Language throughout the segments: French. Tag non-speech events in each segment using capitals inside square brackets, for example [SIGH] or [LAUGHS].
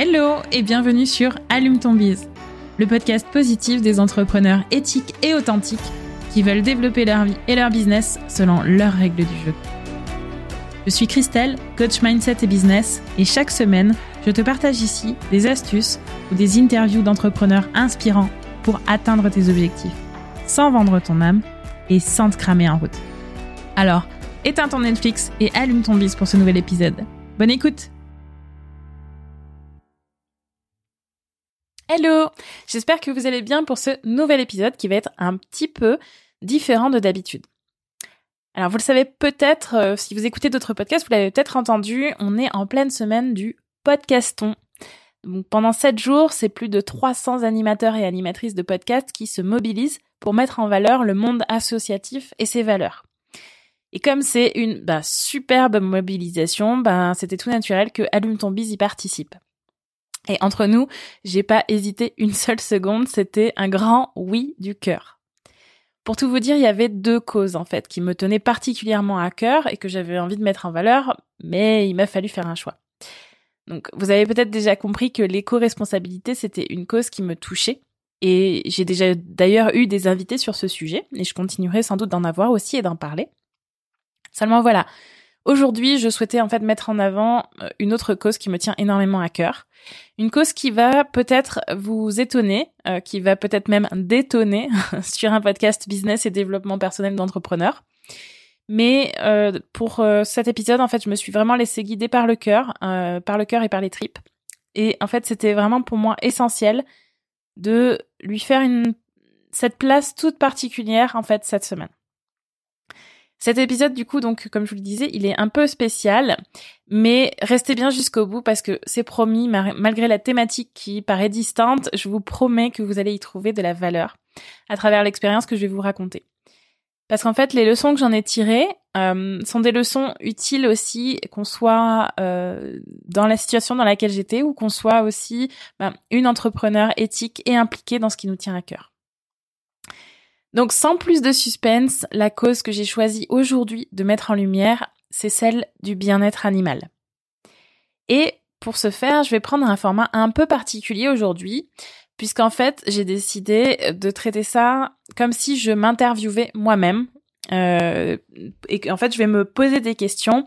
Hello et bienvenue sur Allume ton bise, le podcast positif des entrepreneurs éthiques et authentiques qui veulent développer leur vie et leur business selon leurs règles du jeu. Je suis Christelle, coach mindset et business, et chaque semaine, je te partage ici des astuces ou des interviews d'entrepreneurs inspirants pour atteindre tes objectifs, sans vendre ton âme et sans te cramer en route. Alors, éteins ton Netflix et allume ton bise pour ce nouvel épisode. Bonne écoute Hello J'espère que vous allez bien pour ce nouvel épisode qui va être un petit peu différent de d'habitude. Alors vous le savez peut-être, euh, si vous écoutez d'autres podcasts, vous l'avez peut-être entendu, on est en pleine semaine du podcaston. Donc pendant 7 jours, c'est plus de 300 animateurs et animatrices de podcasts qui se mobilisent pour mettre en valeur le monde associatif et ses valeurs. Et comme c'est une bah, superbe mobilisation, bah, c'était tout naturel que Allume y participe. Et entre nous, j'ai pas hésité une seule seconde, c'était un grand oui du cœur. Pour tout vous dire, il y avait deux causes en fait qui me tenaient particulièrement à cœur et que j'avais envie de mettre en valeur, mais il m'a fallu faire un choix. Donc vous avez peut-être déjà compris que l'éco-responsabilité, c'était une cause qui me touchait. Et j'ai déjà d'ailleurs eu des invités sur ce sujet, et je continuerai sans doute d'en avoir aussi et d'en parler. Seulement voilà, Aujourd'hui, je souhaitais en fait mettre en avant euh, une autre cause qui me tient énormément à cœur. Une cause qui va peut-être vous étonner, euh, qui va peut-être même détonner [LAUGHS] sur un podcast business et développement personnel d'entrepreneur. Mais euh, pour cet épisode, en fait, je me suis vraiment laissée guider par le cœur, par le cœur et par les tripes. Et en fait, c'était vraiment pour moi essentiel de lui faire une cette place toute particulière en fait cette semaine. Cet épisode, du coup, donc, comme je vous le disais, il est un peu spécial, mais restez bien jusqu'au bout parce que c'est promis, malgré la thématique qui paraît distante, je vous promets que vous allez y trouver de la valeur à travers l'expérience que je vais vous raconter. Parce qu'en fait, les leçons que j'en ai tirées euh, sont des leçons utiles aussi, qu'on soit euh, dans la situation dans laquelle j'étais ou qu'on soit aussi ben, une entrepreneur éthique et impliquée dans ce qui nous tient à cœur. Donc sans plus de suspense, la cause que j'ai choisi aujourd'hui de mettre en lumière, c'est celle du bien-être animal. Et pour ce faire, je vais prendre un format un peu particulier aujourd'hui, puisqu'en fait, j'ai décidé de traiter ça comme si je m'interviewais moi-même. Euh, et en fait, je vais me poser des questions,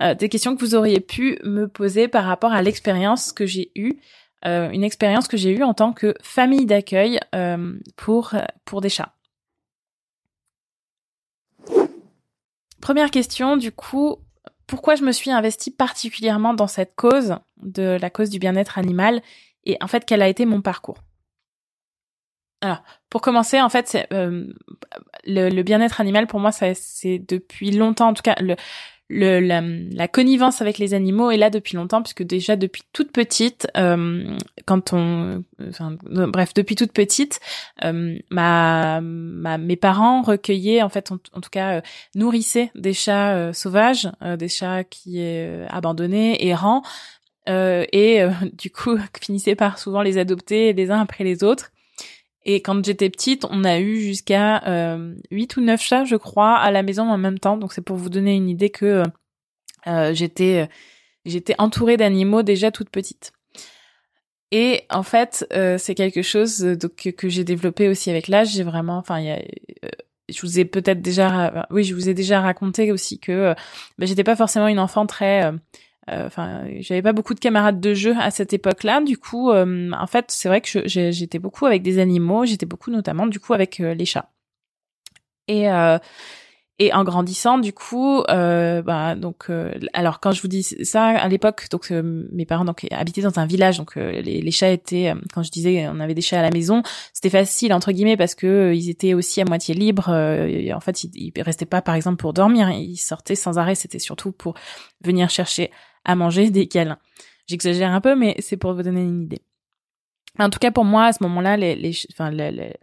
euh, des questions que vous auriez pu me poser par rapport à l'expérience que j'ai eue, euh, une expérience que j'ai eue en tant que famille d'accueil pour pour des chats. Première question, du coup, pourquoi je me suis investie particulièrement dans cette cause, de la cause du bien-être animal, et en fait, quel a été mon parcours? Alors, pour commencer, en fait, euh, le, bien-être animal pour moi, c'est depuis longtemps, en tout cas, le, le, la, connivence avec les animaux est là depuis longtemps puisque déjà depuis toute petite euh, quand on enfin, bref depuis toute petite euh, ma, ma mes parents recueillaient en fait en, tout cas euh, nourrissaient des chats euh, sauvages des chats qui abandonnés errants et [LAUGHS] du coup [LAUGHS] finissaient par souvent les adopter les uns après les autres et quand j'étais petite, on a eu jusqu'à euh, 8 ou 9 chats, je crois, à la maison en même temps. Donc c'est pour vous donner une idée que euh, euh, j'étais entourée d'animaux déjà toute petite. Et en fait, euh, c'est quelque chose que, j'ai développé aussi avec l'âge. J'ai vraiment, enfin, je vous ai peut-être déjà, oui, je vous ai déjà raconté aussi que bah, j'étais pas forcément une enfant très euh, enfin, j'avais pas beaucoup de camarades de jeu à cette époque-là. Du coup, euh, en fait, c'est vrai que j'étais beaucoup avec des animaux. J'étais beaucoup notamment, du coup, avec euh, les chats. Et et en grandissant, du coup, euh, bah, donc, alors quand je vous dis ça, à l'époque, donc mes parents donc habitaient dans un village, donc les, les, chats étaient, quand je disais, on avait des chats à la maison, c'était facile entre guillemets parce que ils étaient aussi à moitié libres. en fait, ils, ils restaient pas, par exemple, pour dormir, ils sortaient sans arrêt. C'était surtout pour venir chercher à manger des câlins. J'exagère un peu, mais c'est pour vous donner une idée. En tout cas, pour moi, à ce moment-là, les, les, enfin,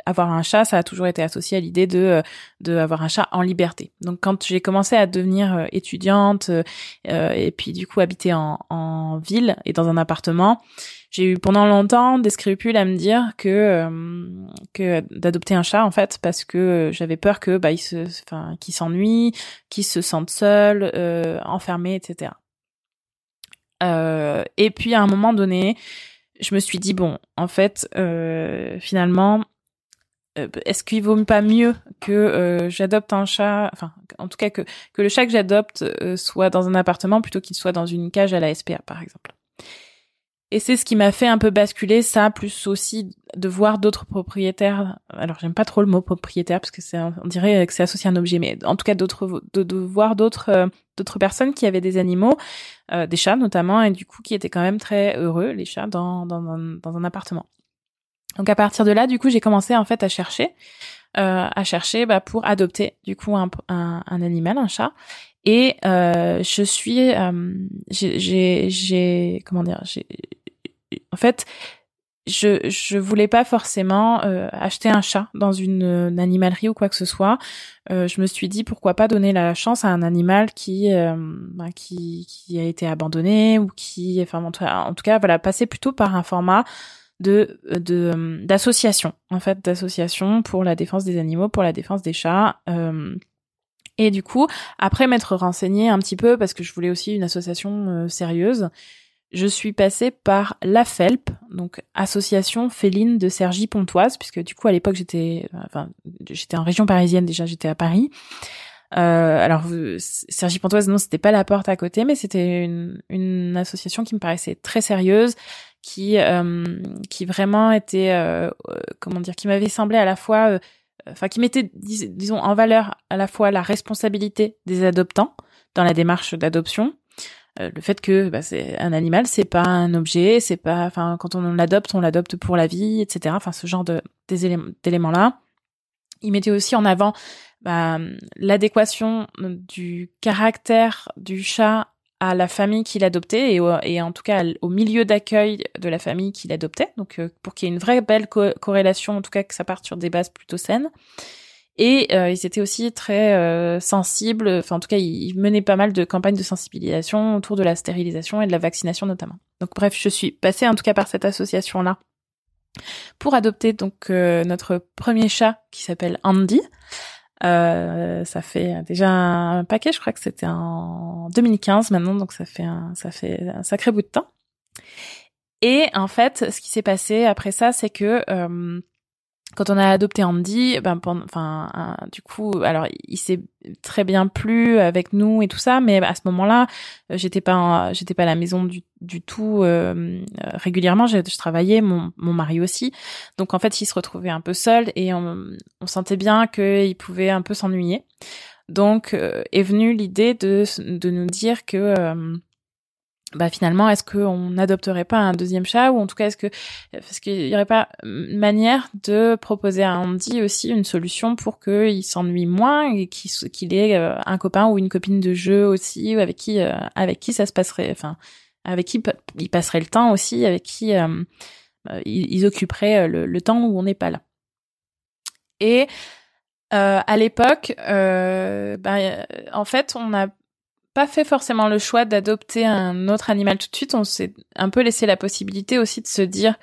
avoir un chat, ça a toujours été associé à l'idée de, euh, de avoir un chat en liberté. Donc, quand j'ai commencé à devenir euh, étudiante euh, et puis du coup habiter en, en ville et dans un appartement, j'ai eu pendant longtemps des scrupules à me dire que que d'adopter un chat en fait parce que j'avais peur que bah il se, enfin, qu'il s'ennuie, qu'il se sente seul, enfermé, etc. Euh, et puis à un moment donné, je me suis dit bon, en fait, finalement, est-ce qu'il vaut pas mieux que j'adopte un chat, enfin, en tout cas que que le chat que j'adopte soit dans un appartement plutôt qu'il soit dans une cage à la SPA, par exemple. Et c'est ce qui m'a fait un peu basculer ça, plus aussi de voir d'autres propriétaires. Alors j'aime pas trop le mot propriétaire parce que c'est, on dirait que c'est associé à un objet, mais en tout cas d'autres, de, voir d'autres, euh, d'autres personnes qui avaient des animaux, euh, des chats notamment, et du coup qui étaient quand même très heureux les chats dans dans, dans un appartement. Donc à partir de là, du coup, j'ai commencé en fait à chercher, euh, à chercher bah, pour adopter du coup un, un, animal, un chat. Et euh, je suis, euh, j'ai, comment dire, en fait, je je voulais pas forcément euh, acheter un chat dans une, animalerie ou quoi que ce soit. Euh, je me suis dit pourquoi pas donner la chance à un animal qui euh, qui a été abandonné ou qui enfin en tout cas, voilà passer plutôt par un format d'association en fait d'association pour la défense des animaux pour la défense des chats et du coup après m'être renseignée un petit peu parce que je voulais aussi une association sérieuse je suis passée par la FELP, donc Association Féline de Sergi Pontoise, puisque du coup à l'époque j'étais, enfin j'étais en région parisienne déjà, j'étais à Paris. Euh, alors Sergi Pontoise, non, c'était pas la porte à côté, mais c'était une, une association qui me paraissait très sérieuse, qui euh, qui vraiment était, euh, comment dire, qui m'avait semblé à la fois, euh, enfin qui mettait, disons, en valeur à la fois la responsabilité des adoptants dans la démarche d'adoption euh, le fait que bah, c'est un animal, c'est pas un objet, c'est pas, enfin, quand on l'adopte, on l'adopte pour la vie, etc. Enfin, ce genre de d'éléments là. Il mettait aussi en avant bah, l'adéquation du caractère du chat à la famille qu'il adoptait et, et en tout cas au milieu d'accueil de la famille qu'il adoptait. Donc, euh, pour qu'il y ait une vraie belle corrélation, en tout cas que ça parte sur des bases plutôt saines. Et euh, ils étaient aussi très euh, sensibles, enfin en tout cas ils menaient pas mal de campagnes de sensibilisation autour de la stérilisation et de la vaccination notamment. Donc bref, je suis passée en tout cas par cette association-là pour adopter donc euh, notre premier chat qui s'appelle Andy. Euh, ça fait déjà un paquet, je crois que c'était en 2015 maintenant, donc ça fait un, ça fait un sacré bout de temps. Et en fait, ce qui s'est passé après ça, c'est que quand on a adopté Andy, ben, enfin, du coup, alors il s'est très bien plu avec nous et tout ça, mais à ce moment-là, euh, j'étais pas, j'étais pas à la maison du, tout euh, régulièrement. Je, travaillais, mon, mari aussi, donc en fait, il se retrouvait un peu seul et on, on sentait bien qu'il pouvait un peu s'ennuyer. Donc euh, est venue l'idée de, de nous dire que bah finalement est-ce qu'on n'adopterait pas un deuxième chat ou en tout cas est-ce que parce qu'il y aurait pas manière de proposer à Andy aussi une solution pour qu'il s'ennuie moins et qu'il ait euh, un copain ou une copine de jeu aussi ou avec qui euh, avec qui ça se passerait enfin avec qui il passerait le temps aussi avec qui euh, ils, occuperaient le, temps où on n'est pas là. Et à l'époque, bah, en fait, on a pas fait forcément le choix d'adopter un autre animal tout de suite. On s'est un peu laissé la possibilité aussi de se dire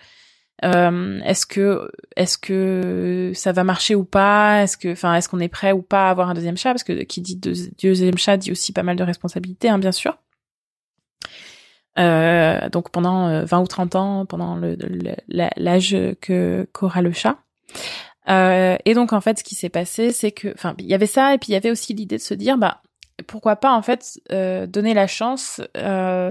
euh, est-ce que est-ce que ça va marcher ou pas? Est-ce que enfin est-ce qu'on est prêt ou pas à avoir un deuxième chat? Parce que qui dit deuxième chat dit aussi pas mal de responsabilités, hein, bien sûr. Euh, donc pendant 20 euh, ou 30 ans, pendant l'âge que qu'aura le chat. Euh, et donc en fait, ce qui s'est passé, c'est que, enfin, il y avait ça, et puis il y avait aussi l'idée de se dire, bah, pourquoi pas en fait euh, donner la chance euh,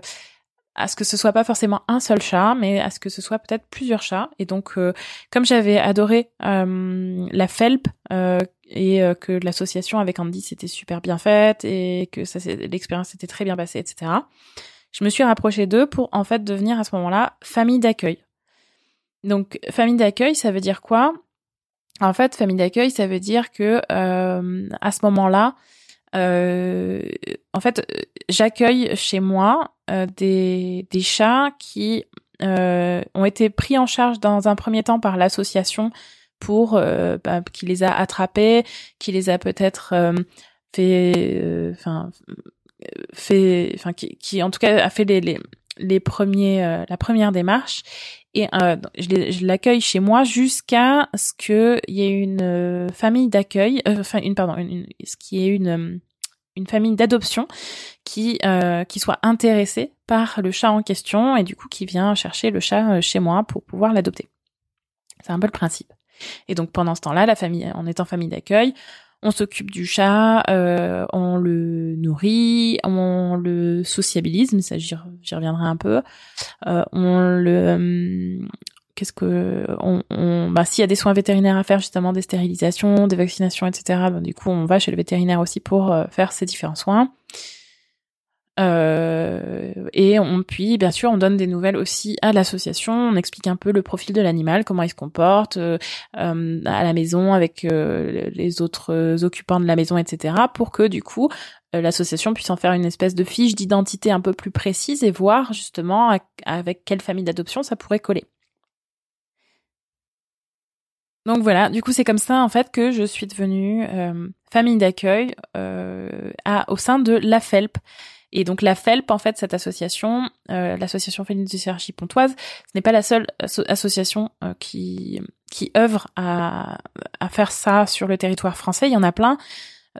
à ce que ce soit pas forcément un seul chat, mais à ce que ce soit peut-être plusieurs chats. Et donc, euh, comme j'avais adoré la Felp et que l'association avec Andy s'était super bien faite et que l'expérience s'était très bien passée, etc. Je me suis rapprochée d'eux pour en fait devenir à ce moment-là famille d'accueil. Donc, famille d'accueil, ça veut dire quoi? En fait, famille d'accueil, ça veut dire que à ce moment-là, en fait, j'accueille chez moi euh, des, des chats qui euh, ont été pris en charge dans un premier temps par l'association pour euh, bah, qui les a attrapés, qui les a peut-être euh, fait, enfin fait, enfin qui, qui, en tout cas a fait les, les, les premiers, la première démarche et euh, je l'accueille chez moi jusqu'à ce qu'il y ait une euh, famille d'accueil, euh, enfin une pardon, une, ce qui est une une famille d'adoption qui qui soit intéressé par le chat en question et du coup qui vient chercher le chat chez moi pour pouvoir l'adopter. C'est un peu le principe. Et donc pendant ce temps-là, la famille, en étant famille d'accueil, on s'occupe du chat, euh, on le nourrit, on le sociabilise, mais ça j'y reviendrai un peu. Euh, on le hum, qu'est-ce que on, on bah s'il y a des soins vétérinaires à faire justement des stérilisations, des vaccinations, etc. Bah, du coup on va chez le vétérinaire aussi pour euh, faire ces différents soins. Euh, et on puis bien sûr on donne des nouvelles aussi à l'association, on explique un peu le profil de l'animal, comment il se comporte euh, euh à la maison avec euh, les autres occupants de la maison, etc. pour que du coup l'association puisse en faire une espèce de fiche d'identité un peu plus précise et voir justement avec quelle famille d'adoption ça pourrait coller. Donc voilà, du coup c'est comme ça en fait que je suis devenue famille d'accueil au sein de la FELP. Et donc la FELP, en fait, cette association, euh, l'association féline de Cergy Pontoise, ce n'est pas la seule association euh, qui qui œuvre à, à faire ça sur le territoire français. Il y en a plein.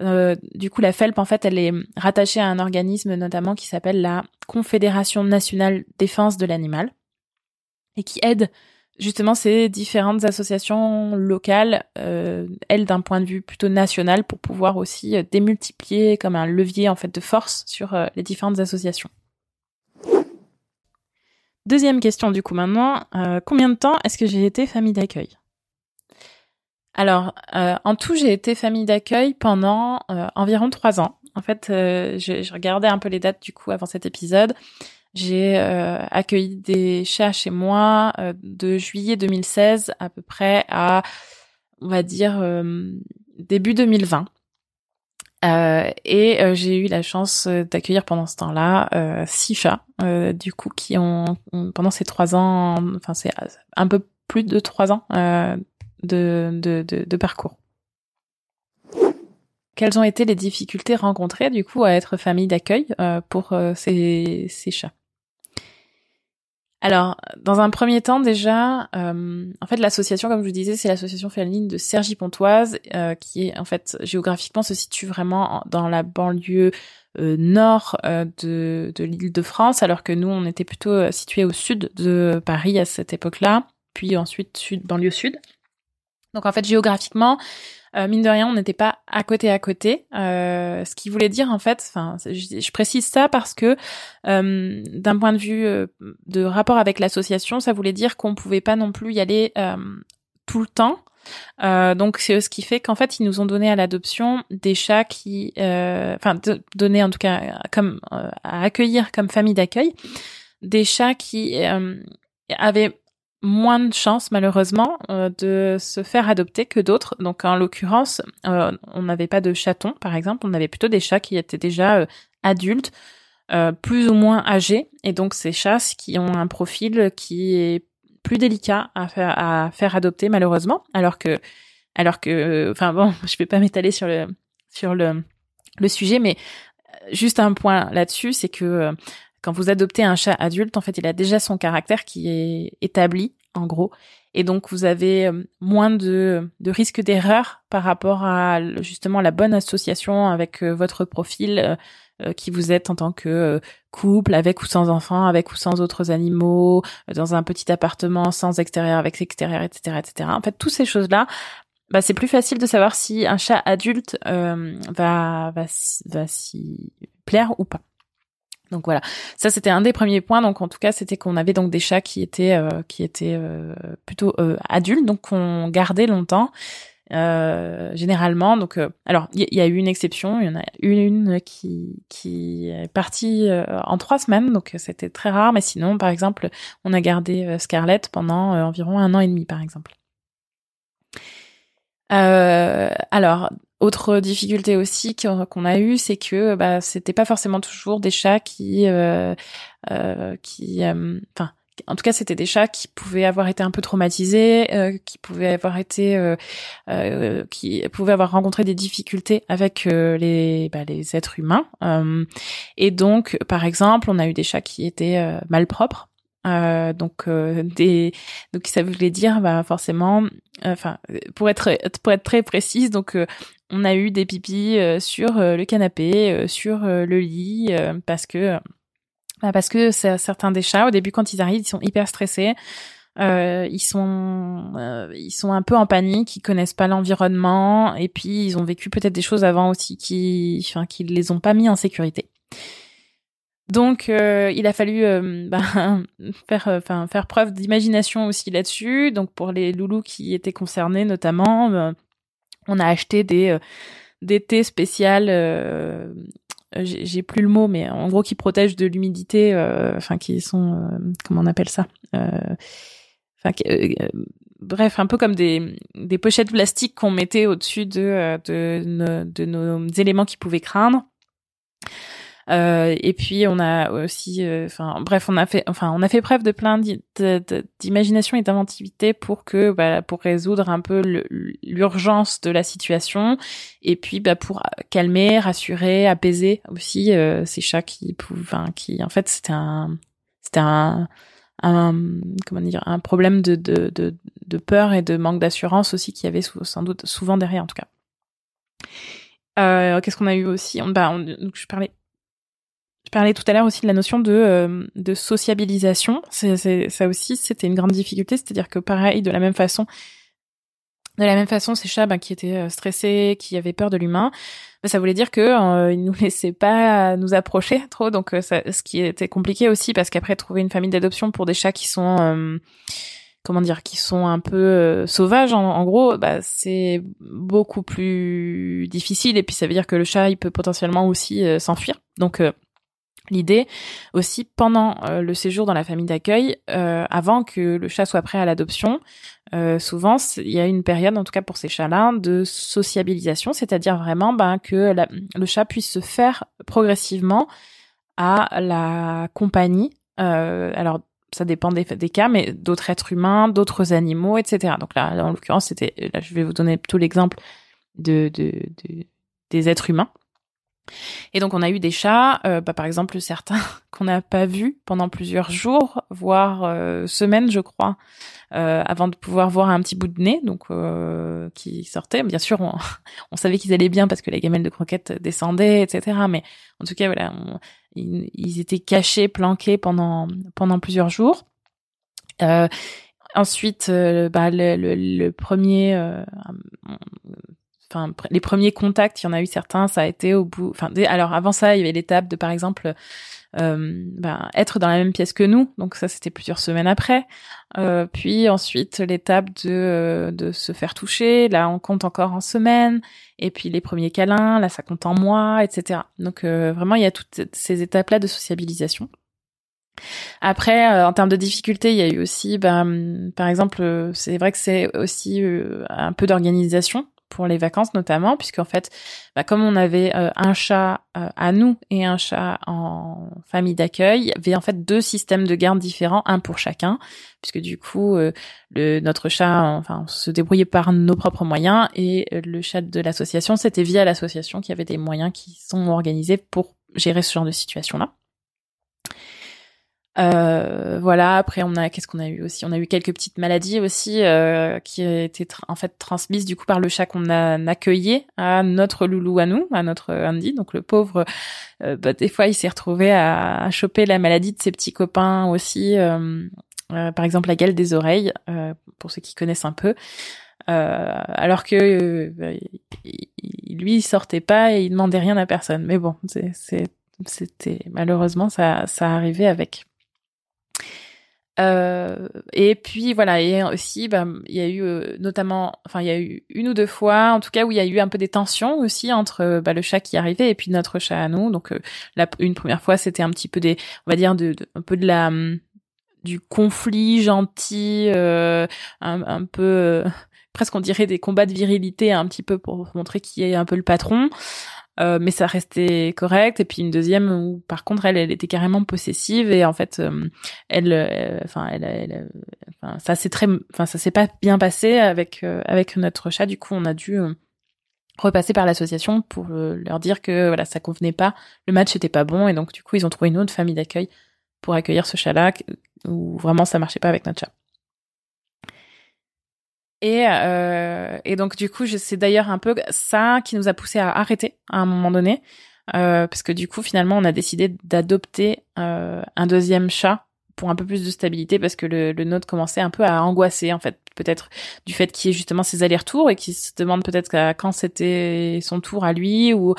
Euh, du coup, la FELP, en fait, elle est rattachée à un organisme notamment qui s'appelle la Confédération nationale défense de l'animal et qui aide justement ces différentes associations locales, euh, elles d'un point de vue plutôt national, pour pouvoir aussi euh, démultiplier comme un levier en fait de force sur euh, les différentes associations. Deuxième question du coup maintenant, combien de temps est-ce que j'ai été famille d'accueil? Alors en tout j'ai été famille d'accueil pendant environ trois ans. En fait, je regardais un peu les dates du coup avant cet épisode. J'ai euh, accueilli des chats chez moi euh, de juillet 2016 à peu près à, on va dire, euh, début 2020. et j'ai eu la chance d'accueillir pendant ce temps-là six chats, du coup, qui ont, pendant ces trois ans, enfin c'est un peu plus de trois ans de, de, de, de parcours. Quelles ont été les difficultés rencontrées du coup à être famille d'accueil pour ces, ces chats? Alors, dans un premier temps, déjà, euh, en fait, l'association, comme je vous disais, c'est l'association féline de Sergi pontoise euh, qui est en fait géographiquement se situe vraiment dans la banlieue euh, nord de, de de France, alors que nous, on était plutôt situé au sud de Paris à cette époque-là, puis ensuite sud, banlieue sud. Donc en fait, géographiquement, euh, mine de rien, on n'était pas à côté à côté. Euh, ce qui voulait dire en fait, enfin, je, précise ça parce que euh, d'un point de vue de rapport avec l'association, ça voulait dire qu'on pouvait pas non plus y aller tout le temps. donc c'est ce qui fait qu'en fait ils nous ont donné à l'adoption des chats qui, enfin donné en tout cas comme à accueillir comme famille d'accueil, des chats qui avaient moins de chances malheureusement euh, de se faire adopter que d'autres. Donc en l'occurrence, euh, on n'avait pas de chatons par exemple, on avait plutôt des chats qui étaient déjà euh, adultes, plus ou moins âgés, et donc ces chats qui ont un profil qui est plus délicat à faire, à faire adopter malheureusement, alors que alors que enfin bon, [LAUGHS] je vais pas m'étaler sur le sur le le sujet, mais juste un point là-dessus, c'est que quand vous adoptez un chat adulte, en fait, il a déjà son caractère qui est établi, en gros. Et donc, vous avez euh, moins de, risques d'erreur par rapport à justement la bonne association avec euh, votre profil euh, qui vous êtes en tant que couple, avec ou sans enfants, avec ou sans autres animaux, dans un petit appartement, sans extérieur, avec extérieur, etc., etc. En fait, toutes ces choses-là, bah, c'est plus facile de savoir si un chat adulte va, va, va s'y plaire ou pas. Donc voilà, ça c'était un des premiers points. Donc en tout cas, c'était qu'on avait donc des chats qui étaient euh, qui étaient euh, plutôt euh, adultes, donc qu'on gardait longtemps. généralement, donc alors il y, a eu une exception, il y en a une qui qui est partie en trois semaines, donc c'était très rare. Mais sinon, par exemple, on a gardé Scarlett pendant environ un an et demi, par exemple. alors autre difficulté aussi qu'on a eu, c'est que bah, c'était pas forcément toujours des chats qui, euh, euh, qui, euh, enfin, en tout cas, c'était des chats qui pouvaient avoir été un peu traumatisés, euh, qui pouvaient avoir été, euh, qui pouvaient avoir rencontré des difficultés avec les, bah, les êtres humains. et donc, par exemple, on a eu des chats qui étaient malpropres. Euh, donc euh, des donc ça voulait dire bah forcément enfin pour être pour être très précise donc on a eu des pipis sur le canapé, sur le lit, parce que bah, parce que certains des chats, au début, quand ils arrivent, ils sont hyper stressés. Euh, ils sont euh, ils sont un peu en panique, ils connaissent pas l'environnement et puis ils ont vécu peut-être des choses avant aussi qui enfin qui les ont pas mis en sécurité. Donc euh, il a fallu euh, [LAUGHS] bah, faire enfin faire preuve d'imagination aussi là-dessus. Donc pour les loulous qui étaient concernés notamment, on a acheté des des thés spéciales j'ai plus le mot, mais en gros qui protègent de l'humidité, enfin qui sont, comment on appelle ça, euh, euh, bref, un peu comme des, des pochettes plastiques qu'on mettait au-dessus de, euh, de, nos, de nos éléments qui pouvaient craindre. Euh, et puis on a aussi, enfin bref, on a fait, enfin on a fait preuve de plein d'imagination et d'inventivité pour que, bah, pour résoudre un peu l'urgence de la situation, et puis bah, pour calmer, rassurer, apaiser aussi ces chats qui, enfin qui en fait c'était un, c'était un un comment dire un problème de, de, de, peur et de manque d'assurance aussi qui y avait sans doute souvent derrière en tout cas. Euh, Qu'est-ce qu'on a eu aussi? Bah, je parlais je parlais tout à l'heure aussi de la notion de, euh, de sociabilisation. C'est, ça aussi, c'était une grande difficulté. C'est-à-dire que pareil, de la même façon, de la même façon, ces chats ben, qui étaient euh, stressés, qui avaient peur de l'humain, ben, ça voulait dire que euh, ils nous [LAUGHS] laissaient pas nous approcher [LAUGHS] trop. Donc, euh, ça, ce qui était compliqué aussi, parce qu'après trouver une famille d'adoption pour des chats qui sont euh, comment dire, qui sont un peu sauvages, en, gros, bah, c'est beaucoup plus difficile. Et puis, ça veut dire que le chat, il peut potentiellement aussi s'enfuir. Donc L'idée aussi pendant le séjour dans la famille d'accueil, avant que le chat soit prêt à l'adoption, euh, souvent il y a une période, en tout cas pour ces chats-là, de sociabilisation, c'est-à-dire vraiment ben, que le chat puisse se faire progressivement à la compagnie. Euh, alors ça dépend des, des cas, mais d'autres êtres humains, d'autres animaux, etc. Donc là, en l'occurrence, c'était, là, je vais vous donner plutôt l'exemple de, de, des êtres humains. Et donc on a eu des chats, euh, bah, par exemple certains [LAUGHS] qu'on n'a pas vus pendant plusieurs jours, voire euh, semaines, je crois, euh, avant de pouvoir voir un petit bout de nez, donc qui sortait. Bien sûr, [LAUGHS] on, savait qu'ils allaient bien parce que les gamelles de croquettes descendaient, etc. Mais en tout cas, voilà, ils, étaient cachés, planqués pendant plusieurs jours. ensuite, bah, le premier enfin les premiers contacts, il y en a eu certains, ça a été au bout. Enfin, alors avant ça, il y avait l'étape de par exemple euh, ben, être dans la même pièce que nous, donc ça c'était plusieurs semaines après. Euh, puis ensuite l'étape de euh, de se faire toucher, là on compte encore en semaines. Et puis les premiers câlins, là ça compte en mois, etc. Donc euh, vraiment il y a toutes ces étapes là de sociabilisation. Après, en termes de difficultés, il y a eu aussi, ben, par exemple, c'est vrai que c'est aussi un peu d'organisation pour les vacances notamment, puisqu'en fait, bah, comme on avait euh, un chat euh, à nous et un chat en famille d'accueil, il y avait en fait deux systèmes de garde différents, un pour chacun, puisque du coup, euh, le, notre chat, enfin, on se débrouillait par nos propres moyens, et le chat de l'association, c'était via l'association qui avait des moyens qui sont organisés pour gérer ce genre de situation-là. Euh, voilà. Après, on a qu'est-ce qu'on a eu aussi? On a eu quelques petites maladies aussi euh, qui étaient en fait transmises du coup par le chat qu'on a accueilli à notre loulou à nous, à notre Andy. Donc le pauvre, euh, bah, des fois, il s'est retrouvé à, à, choper la maladie de ses petits copains aussi. Euh, euh, par exemple, la gale des oreilles, pour ceux qui connaissent un peu. alors que lui, il sortait pas et il demandait rien à personne. Mais bon, c'était malheureusement ça ça arrivait avec euh, et puis voilà, et aussi, bah, il y a eu euh, notamment, enfin il y a eu une ou deux fois, en tout cas où il y a eu un peu des tensions aussi entre bah, le chat qui arrivait et puis notre chat à nous. Donc euh, une première fois, c'était un petit peu des, on va dire un peu de la hum, du conflit gentil, un, peu [LAUGHS] presque on dirait des combats de virilité un petit peu pour montrer qui est un peu le patron. Euh, mais ça restait correct. Et puis une deuxième où par contre elle, était carrément possessive et en fait euh, elle, euh, enfin elle, elle, ça s'est très, enfin ça s'est pas bien passé avec avec notre chat. Du coup on a dû repasser par l'association pour leur dire que voilà ça convenait pas, le match était pas bon et donc du coup ils ont trouvé une autre famille d'accueil pour accueillir ce chat-là où vraiment ça marchait pas avec notre chat. Et, euh, et donc du coup, c'est d'ailleurs un peu ça qui nous a poussé à arrêter à un moment donné, euh, parce que du coup, finalement, on a décidé d'adopter euh, un deuxième chat pour un peu plus de stabilité, parce que le, le nôtre commençait un peu à angoisser en fait, peut-être du fait qu'il y ait justement ses allers-retours et qu'il se demande peut-être quand c'était son tour à lui ou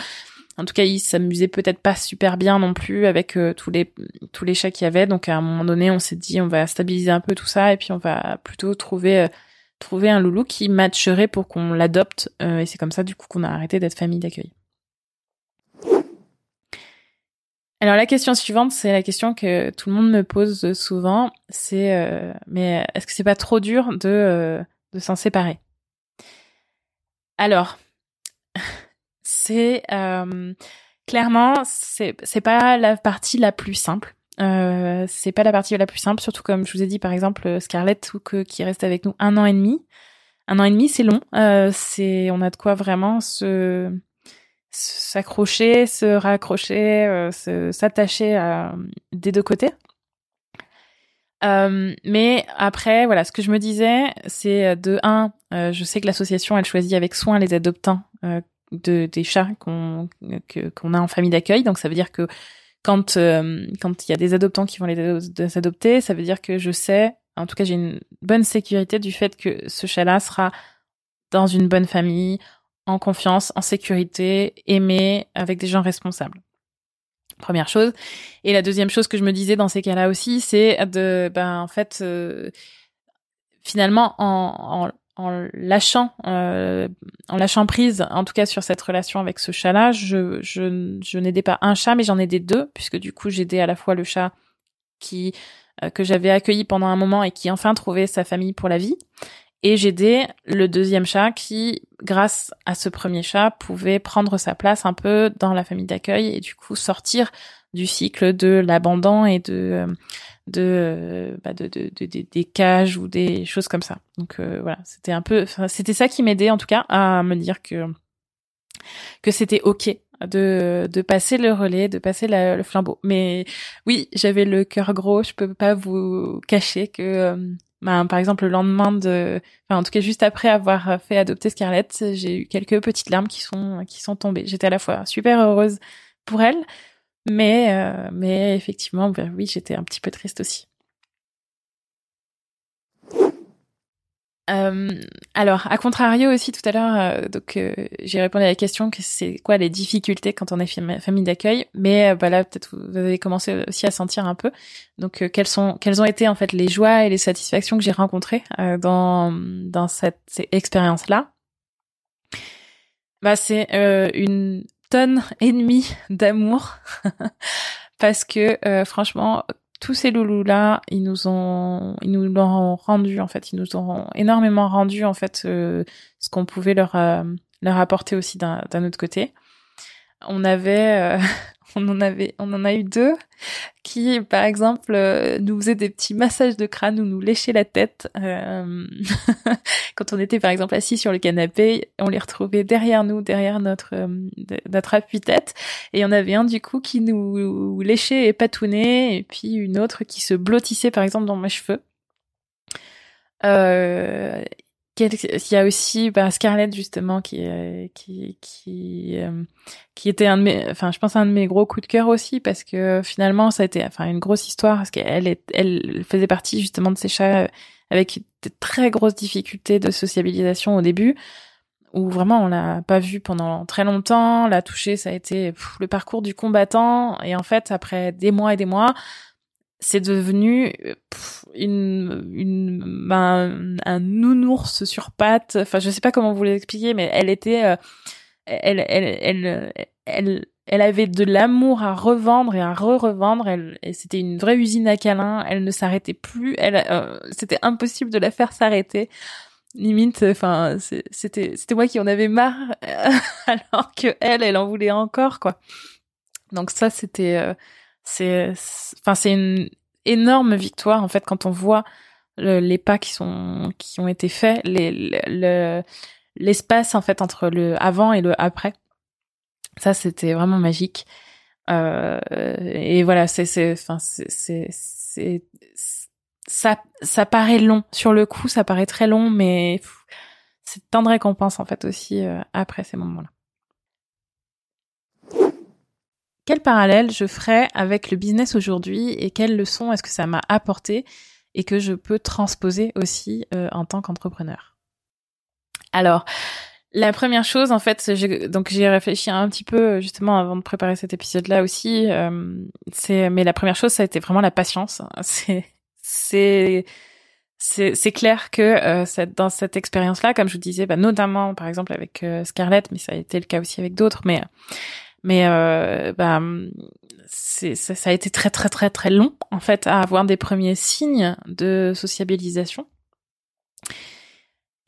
en tout cas, il s'amusait peut-être pas super bien non plus avec euh, tous les tous les chats qu'il y avait. Donc à un moment donné, on s'est dit on va stabiliser un peu tout ça et puis on va plutôt trouver euh, trouver un loulou qui matcherait pour qu'on l'adopte. Euh, et c'est comme ça du coup qu'on a arrêté d'être famille d'accueil. Alors la question suivante, c'est la question que tout le monde me pose souvent, c'est mais est-ce que c'est pas trop dur de de s'en séparer? Alors [LAUGHS] c'est euh, clairement c'est pas la partie la plus simple. Euh, c'est pas la partie la plus simple, surtout comme je vous ai dit par exemple Scarlett ou que, qui reste avec nous un an et demi. Un an et demi, c'est long. Euh, c'est on a de quoi vraiment se s'accrocher, se raccrocher, euh, s'attacher des deux côtés. Euh, mais après, voilà, ce que je me disais, c'est de un, euh, je sais que l'association elle choisit avec soin les adoptants euh, de, des chats qu'on qu'on a en famille d'accueil. Donc ça veut dire que quand euh, quand il y a des adoptants qui vont les adopter, ça veut dire que je sais, en tout cas j'ai une bonne sécurité du fait que ce chat-là sera dans une bonne famille, en confiance, en sécurité, aimé, avec des gens responsables. Première chose. Et la deuxième chose que je me disais dans ces cas-là aussi, c'est de, ben en fait, euh, finalement en, en en lâchant euh, en lâchant prise en tout cas sur cette relation avec ce chat là je je, je n'aidais pas un chat mais j'en aidais deux puisque du coup j'aidais à la fois le chat qui euh, que j'avais accueilli pendant un moment et qui enfin trouvait sa famille pour la vie et j'aidais le deuxième chat qui grâce à ce premier chat pouvait prendre sa place un peu dans la famille d'accueil et du coup sortir du cycle de l'abandon et de euh, de, bah de, de, de, des cages ou des choses comme ça. Donc euh, voilà, c'était un peu, c'était ça qui m'aidait en tout cas à me dire que que c'était ok de de passer le relais, de passer le flambeau. Mais oui, j'avais le cœur gros. Je peux pas vous cacher que euh, bah, par exemple, le lendemain de, enfin, en tout cas, juste après avoir fait adopter Scarlett, j'ai eu quelques petites larmes qui sont, qui sont tombées. J'étais à la fois super heureuse pour elle, mais, euh, mais effectivement, ben oui, j'étais un petit peu triste aussi. Euh, alors, à contrario aussi, tout à l'heure, euh, donc euh, j'ai répondu à la question que c'est quoi les difficultés quand on est famille d'accueil, mais bah là peut-être vous avez commencé aussi à sentir un peu. Donc, quelles sont, quelles ont été en fait les joies et les satisfactions que j'ai rencontrées dans dans cette, expérience là Bah, c'est une tonne et demie d'amour. [LAUGHS] Parce que euh, franchement tous ces loulous là ils nous ont ils nous l'ont rendu en fait. Ils nous ont énormément rendu en fait euh, ce qu'on pouvait leur euh, leur apporter aussi d'un autre côté. On avait [LAUGHS] [LAUGHS] on en avait, on en a eu deux qui, par exemple, euh, nous faisaient des petits massages de crâne ou nous léchaient la tête euh, [LAUGHS] quand on était, par exemple, assis sur le canapé. On les retrouvait derrière nous, derrière notre euh, notre appui-tête, et il y en avait un du coup qui nous léchait et patounait, et puis une autre qui se blottissait, par exemple, dans mes cheveux. Euh, il y a aussi bah, Scarlett justement qui qui qui euh, qui était un de mes enfin je pense un de mes gros coups de cœur aussi parce que finalement ça a été enfin une grosse histoire parce qu'elle elle faisait partie justement de ces chats euh, avec de très grosses difficultés de sociabilisation au début où vraiment on l'a pas vu pendant très longtemps, l'a touché ça a été le parcours du combattant et en fait après des mois et des mois c'est devenu une, une ben, un nounours sur pattes. Enfin, je sais pas comment vous l'expliquer, mais elle était, euh, elle, elle, elle, elle, elle avait de l'amour à revendre et à re-revendre. Elle, c'était une vraie usine à câlins. Elle ne s'arrêtait plus. Elle, euh, c'était impossible de la faire s'arrêter. Limite, enfin, c'était, c'était moi qui en avais marre, [LAUGHS] alors que elle, elle en voulait encore, quoi. Donc ça, c'était, euh, c'est, enfin, c'est une énorme victoire en fait quand on voit les pas qui sont qui ont été faits, les, l'espace en fait entre le avant et le après. Ça, c'était vraiment magique. Euh, et voilà, c'est, c'est, enfin, c'est, c'est, ça, ça paraît long sur le coup, ça paraît très long, mais cette temps de récompense en fait aussi après ces moments-là. Quel parallèle je ferais avec le business aujourd'hui et quelles leçons est-ce que ça m'a apporté et que je peux transposer aussi en tant qu'entrepreneur? Alors, la première chose, en fait, donc j'ai réfléchi un petit peu justement avant de préparer cet épisode-là aussi. Euh, c'est, mais la première chose, ça a été vraiment la patience. [LAUGHS] C'est, c'est, c'est, c'est clair que euh, cette, dans cette expérience-là, comme je vous disais, bah, notamment par exemple avec euh, Scarlett, mais ça a été le cas aussi avec d'autres, mais mais euh, bah, c'est, ça, ça a été très très très très long en fait à avoir des premiers signes de sociabilisation.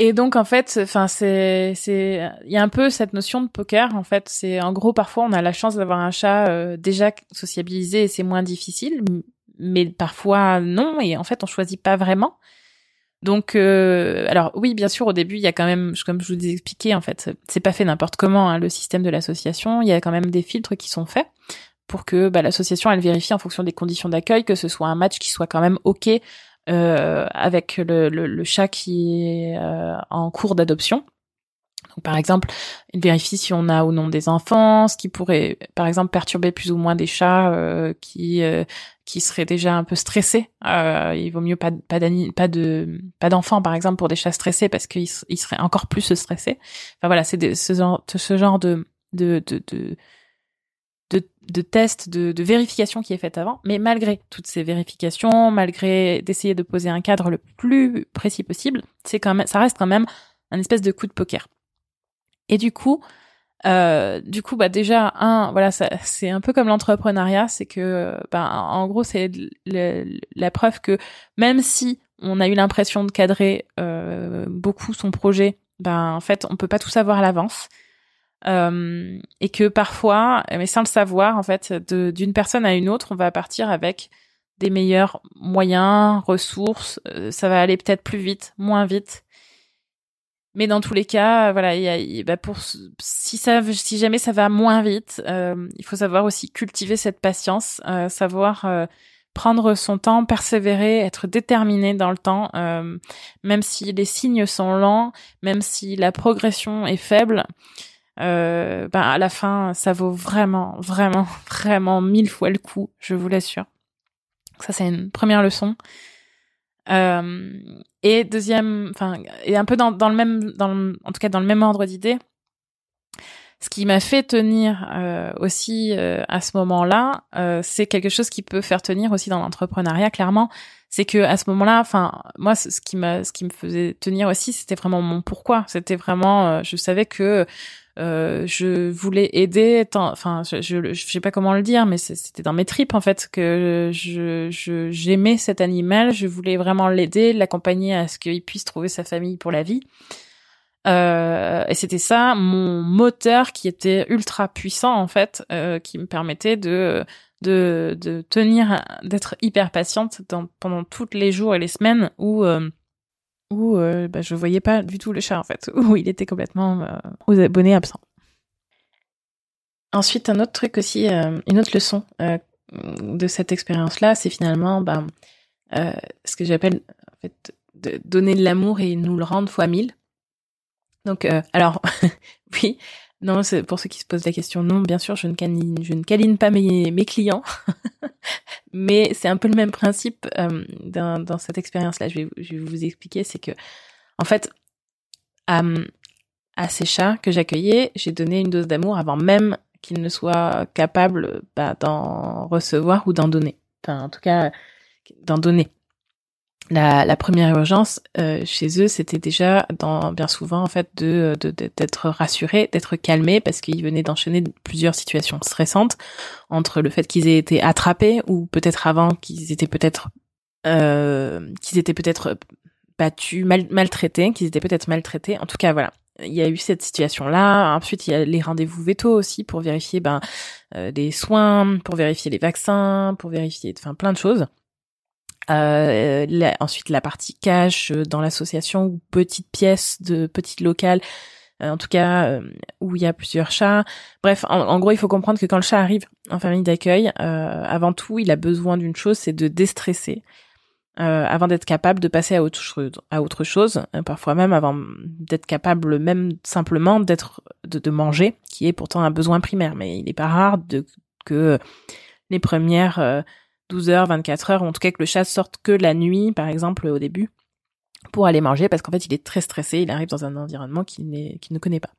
Et donc en fait, enfin c'est c'est il y a un peu cette notion de poker en fait, c'est en gros parfois on a la chance d'avoir un chat euh, déjà sociabilisé et c'est moins difficile, mais parfois non et en fait on choisit pas vraiment. Donc euh, alors oui, bien sûr au début, il y a quand même comme je vous ai expliqué en fait, c'est pas fait n'importe comment hein, le système de l'association, il y a quand même des filtres qui sont faits pour que bah, l'association elle vérifie en fonction des conditions d'accueil que ce soit un match qui soit quand même OK euh, avec le, chat qui est euh, en cours d'adoption. Donc, par exemple, il vérifie si on a ou non des enfants, ce qui pourrait, par exemple, perturber plus ou moins des chats euh, qui qui seraient déjà un peu stressés. il vaut mieux pas pas pas de pas d'enfants, par exemple, pour des chats stressés parce qu'ils ils seraient encore plus stressés. Enfin voilà, c'est ce genre ce genre de de, de, de de, de test, de, de, vérification qui est faite avant. Mais malgré toutes ces vérifications, malgré d'essayer de poser un cadre le plus précis possible, c'est quand même, ça reste quand même un espèce de coup de poker. Et du coup, euh, du coup, bah déjà un, voilà, c'est un peu comme l'entrepreneuriat, c'est que, bah, en gros, c'est la preuve que même si on a eu l'impression de cadrer euh, beaucoup son projet, ben en fait, on peut pas tout savoir à l'avance. Euh, et que parfois, mais sans le savoir, en fait, d'une personne à une autre, on va partir avec des meilleurs moyens, ressources. Euh, ça va aller peut-être plus vite, moins vite. Mais dans tous les cas, voilà, y a, bah pour si ça, si jamais ça va moins vite, euh, il faut savoir aussi cultiver cette patience, euh, savoir prendre son temps, persévérer, être déterminé dans le temps, même si les signes sont lents, même si la progression est faible euh, ben à la fin, ça vaut vraiment, vraiment, [LAUGHS] vraiment mille fois le coup, je vous l'assure. Ça, c'est une première leçon. Euh, et deuxième, enfin, et un peu dans, dans le même, dans le, en tout cas dans le même ordre d'idée, ce qui m'a fait tenir euh, aussi euh, à ce moment-là, euh, c'est quelque chose qui peut faire tenir aussi dans l'entrepreneuriat. Clairement, c'est que à ce moment-là, enfin, moi, ce qui m'a, ce qui me faisait tenir aussi, c'était vraiment mon pourquoi. C'était vraiment, je savais que euh, je voulais aider, enfin, je, je, sais pas comment le dire, mais c'était dans mes tripes en fait que je j'aimais cet animal, je voulais vraiment l'aider, l'accompagner à ce qu'il puisse trouver sa famille pour la vie. Euh, et c'était ça mon moteur qui était ultra puissant en fait, euh, qui me permettait de de, de tenir, d'être hyper patiente pendant toutes les jours et les semaines où euh, où euh, bah, je voyais pas du tout le chat en fait, [LAUGHS] où il était complètement aux abonnés absents. Ensuite, un autre truc aussi, une autre leçon de cette expérience-là, c'est finalement bah, ce que j'appelle de donner de l'amour et nous le rendre fois mille. Donc, alors [LAUGHS] oui, non, pour ceux qui se posent la question. Non, bien sûr, je ne câline, je ne câline pas mes, clients, [LAUGHS] mais c'est un peu le même principe euh, dans, cette expérience-là. Je vais, vous expliquer, c'est que, en fait, à, à ces chats que j'accueillais, j'ai donné une dose d'amour avant même qu'ils ne soient capables bah, d'en recevoir ou d'en donner. Enfin, en tout cas, d'en donner la, la, première urgence euh, chez eux, c'était déjà dans, bien souvent en fait de d'être rassurés, d'être calmés parce qu'ils venaient d'enchaîner plusieurs situations stressantes entre le fait qu'ils aient été attrapés ou peut-être avant qu'ils étaient peut-être euh, qu'ils étaient peut-être battus, mal, maltraités, qu'ils étaient peut-être maltraités. En tout cas, voilà. Il y a eu cette situation-là. Ensuite, il y a les rendez-vous veto aussi pour vérifier ben, euh, des soins, pour vérifier les vaccins, pour vérifier enfin plein de choses. Euh, ensuite, la partie cash euh, dans l'association ou petite pièce de petite locale, euh, en tout cas euh, où il y a plusieurs chats. Bref, en, gros, il faut comprendre que quand le chat arrive en famille d'accueil, avant tout, il a besoin d'une chose, c'est de déstresser. avant d'être capable de passer à autre chose, à autre chose parfois même avant d'être capable même simplement d'être de, manger, qui est pourtant un besoin primaire. Mais il n'est pas rare de, que les premières 12 heures, 24 heures, en tout cas que le chat sorte que la nuit, par exemple au début, pour aller manger, parce qu'en fait il est très stressé, il arrive dans un environnement qu'il ne connaît pas.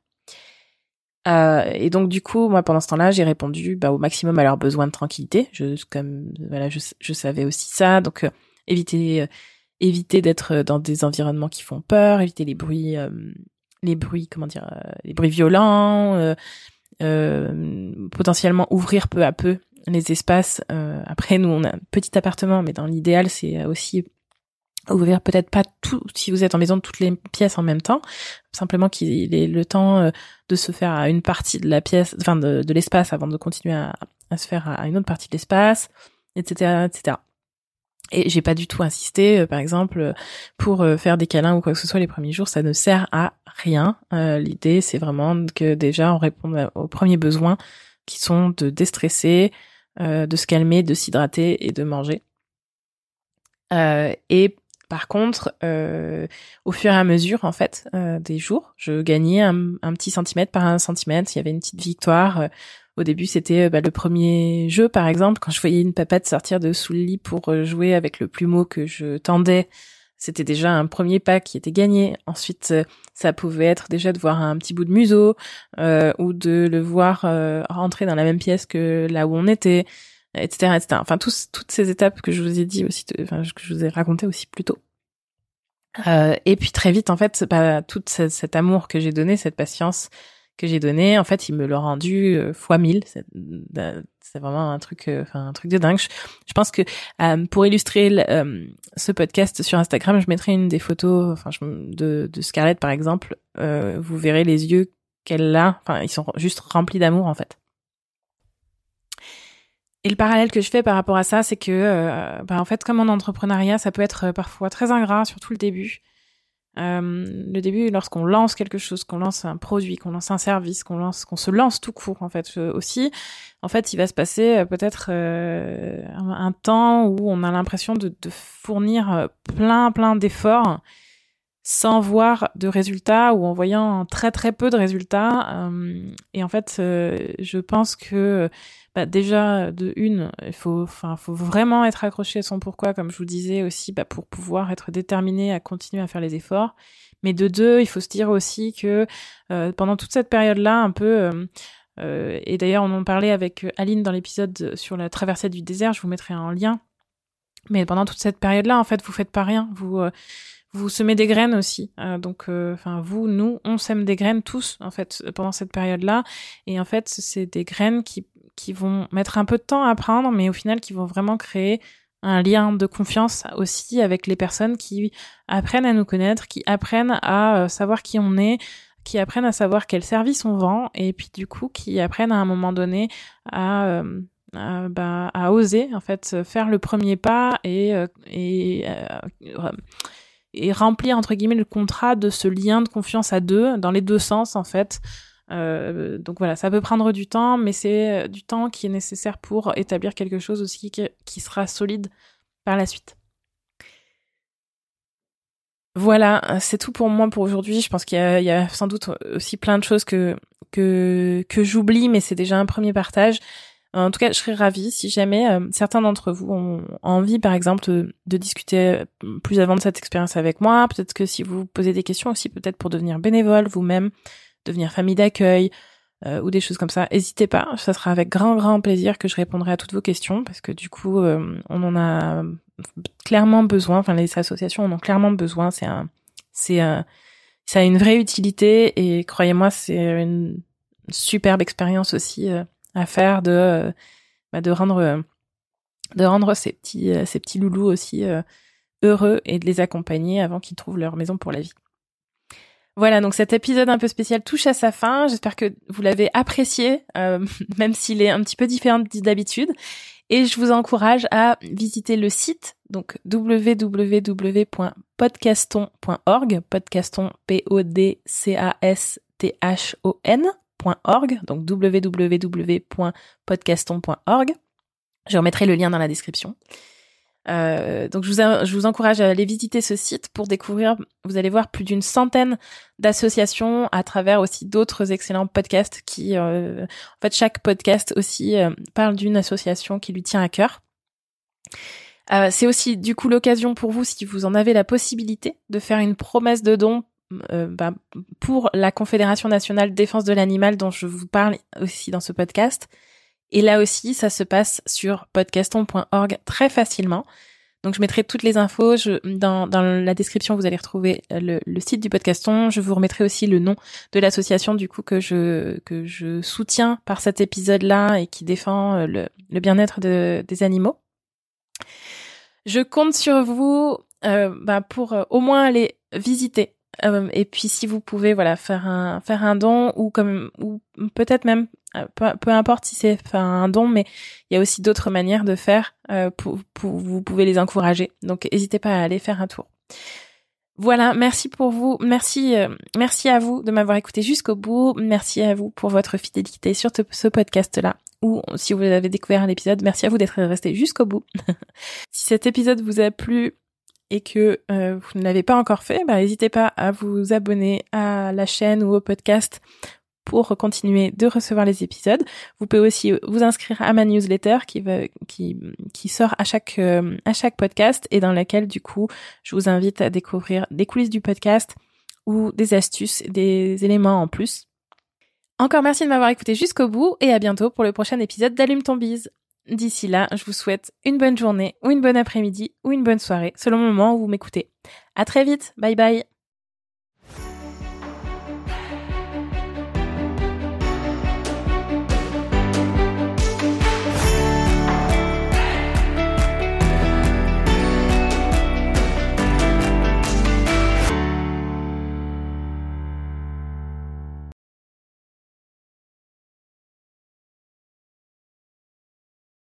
Euh, et donc du coup, moi pendant ce temps-là, j'ai répondu bah, au maximum à leurs besoins de tranquillité. Je comme voilà, je, je savais aussi ça, donc euh, éviter euh, éviter d'être dans des environnements qui font peur, éviter les bruits les bruits comment dire les bruits violents, potentiellement ouvrir peu à peu les espaces. après, nous on a un petit appartement, mais dans l'idéal, c'est aussi ouvrir peut-être pas tout si vous êtes en maison toutes les pièces en même temps simplement qu'il ait le temps euh, de se faire à une partie de la pièce enfin de, l'espace avant de continuer à, se faire à une autre partie de l'espace etc etc et j'ai pas du tout insisté euh, par exemple pour euh, faire des câlins ou quoi que ce soit les premiers jours ça ne sert à rien l'idée c'est vraiment que déjà on réponde aux premiers besoins qui sont de déstresser de se calmer de s'hydrater et de manger euh, et par contre, euh, au fur et à mesure, en fait, euh, des jours, je gagnais un, petit centimètre par un centimètre. Il y avait une petite victoire. Euh, au début, c'était bah, le premier jeu, par exemple, quand je voyais une papette sortir de sous le lit pour jouer avec le plumeau que je tendais. C'était déjà un premier pas qui était gagné. Ensuite, ça pouvait être déjà de voir un petit bout de museau ou de le voir rentrer dans la même pièce que là où on était etc., etc. Enfin, toutes ces étapes que je vous ai dit aussi, enfin, que je vous ai raconté aussi plus tôt. Euh, et puis très vite, en fait, bah, tout cet amour que j'ai donné, cette patience que j'ai donné, en fait, il me l'a rendu euh, fois mille. C'est vraiment un truc, euh, un truc de dingue. Je, pense que euh, pour illustrer ce podcast sur Instagram, je mettrai une des photos, enfin de, Scarlett par exemple. vous verrez les yeux qu'elle a. Enfin, ils sont juste remplis d'amour en fait. Et le parallèle que je fais par rapport à ça, c'est que, euh, bah, en fait, comme en entrepreneuriat, ça peut être euh, parfois très ingrat, surtout le début. Euh, le début, lorsqu'on lance quelque chose, qu'on lance un produit, qu'on lance un service, qu'on lance, qu'on se lance tout court, en fait, aussi. En fait, il va se passer peut-être un, temps où on a l'impression de, fournir plein, plein d'efforts sans voir de résultats ou en voyant très très peu de résultats. et en fait, je pense que bah déjà de une, il faut, enfin, faut vraiment être accroché à son pourquoi, comme je vous disais aussi, bah, pour pouvoir être déterminé à continuer à faire les efforts. Mais de deux, il faut se dire aussi que euh, pendant toute cette période-là, un peu, euh, euh, et d'ailleurs on en parlait avec Aline dans l'épisode sur la traversée du désert, je vous mettrai un lien. Mais pendant toute cette période-là, en fait, vous faites pas rien. Vous vous semez des graines aussi. donc, enfin, vous, nous, on sème des graines tous, en fait, pendant cette période-là. Et en fait, c'est des graines qui qui vont mettre un peu de temps à prendre, mais au final qui vont vraiment créer un lien de confiance aussi avec les personnes qui apprennent à nous connaître, qui apprennent à euh, savoir qui on est, qui apprennent à savoir quel service on vend, et puis du coup qui apprennent à un moment donné à, euh, bah, à oser en fait faire le premier pas et, euh, et, et remplir entre guillemets le contrat de ce lien de confiance à deux dans les deux sens en fait euh, donc voilà, ça peut prendre du temps, mais c'est euh, du temps qui est nécessaire pour établir quelque chose aussi qui, sera solide par la suite. Voilà, c'est tout pour moi pour aujourd'hui. Je pense qu'il y, a sans doute aussi plein de choses que que, que j'oublie, mais c'est déjà un premier partage. En tout cas, je serais ravie si jamais euh, certains d'entre vous ont envie, par exemple, de, de, discuter plus avant de cette expérience avec moi. Peut-être que si vous posez des questions aussi, peut-être pour devenir bénévole vous-même, devenir famille d'accueil euh, ou des choses comme ça, n'hésitez pas. Ça sera avec grand grand plaisir que je répondrai à toutes vos questions parce que du coup, euh, on en a clairement besoin. Enfin, les associations en ont clairement besoin. C'est un, c'est ça a une vraie utilité et croyez-moi, c'est une superbe expérience aussi euh, à faire de, bah, de rendre, de rendre ces petits, ces petits loulous aussi heureux et de les accompagner avant qu'ils trouvent leur maison pour la vie. Voilà, donc cet épisode un peu spécial touche à sa fin. J'espère que vous l'avez apprécié, euh, [LAUGHS] même s'il est un petit peu différent d'habitude. Et je vous encourage à visiter le site, donc www.podcaston.org, podcaston, P-O-D-C-A-S-T-H-O-N.org, donc www.podcaston.org. Je remettrai le lien dans la description. Euh, donc je vous, je vous encourage à aller visiter ce site pour découvrir, vous allez voir plus d'une centaine d'associations à travers aussi d'autres excellents podcasts qui, euh, en fait, chaque podcast aussi euh, parle d'une association qui lui tient à cœur. Euh, c'est aussi du coup l'occasion pour vous, si vous en avez la possibilité, de faire une promesse de don bah, pour la Confédération nationale défense de l'animal dont je vous parle aussi dans ce podcast. Et là aussi, ça se passe sur podcaston.org très facilement. Donc je mettrai toutes les infos je, dans, dans la description. Vous allez retrouver le, le, site du podcaston. Je vous remettrai aussi le nom de l'association du coup que je que je soutiens par cet épisode-là et qui défend euh, le, le bien-être de, des animaux. Je compte sur vous euh, bah, pour euh, au moins aller visiter euh, et puis si vous pouvez voilà faire un faire un don ou comme ou peut-être même euh, peu, importe si c'est un don mais il y a aussi d'autres manières de faire euh, pour, vous pouvez les encourager. Donc n'hésitez pas à aller faire un tour. Voilà merci pour vous. Merci merci à vous de m'avoir écouté jusqu'au bout. Merci à vous pour votre fidélité sur ce podcast là ou si vous avez découvert l'épisode merci à vous d'être resté jusqu'au bout. [LAUGHS] Si cet épisode vous a plu et que euh, vous ne l'avez pas encore fait, bah, n'hésitez pas à vous abonner à la chaîne ou au podcast pour continuer de recevoir les épisodes. Vous pouvez aussi vous inscrire à ma newsletter qui sort à chaque, euh, à chaque podcast et dans laquelle, du coup, je vous invite à découvrir des coulisses du podcast ou des astuces, des éléments en plus. Encore merci de m'avoir écouté jusqu'au bout et à bientôt pour le prochain épisode d'Allume ton bise. D'ici là, je vous souhaite une bonne journée ou une bonne après-midi ou une bonne soirée, selon le moment où vous m'écoutez. À très vite, bye bye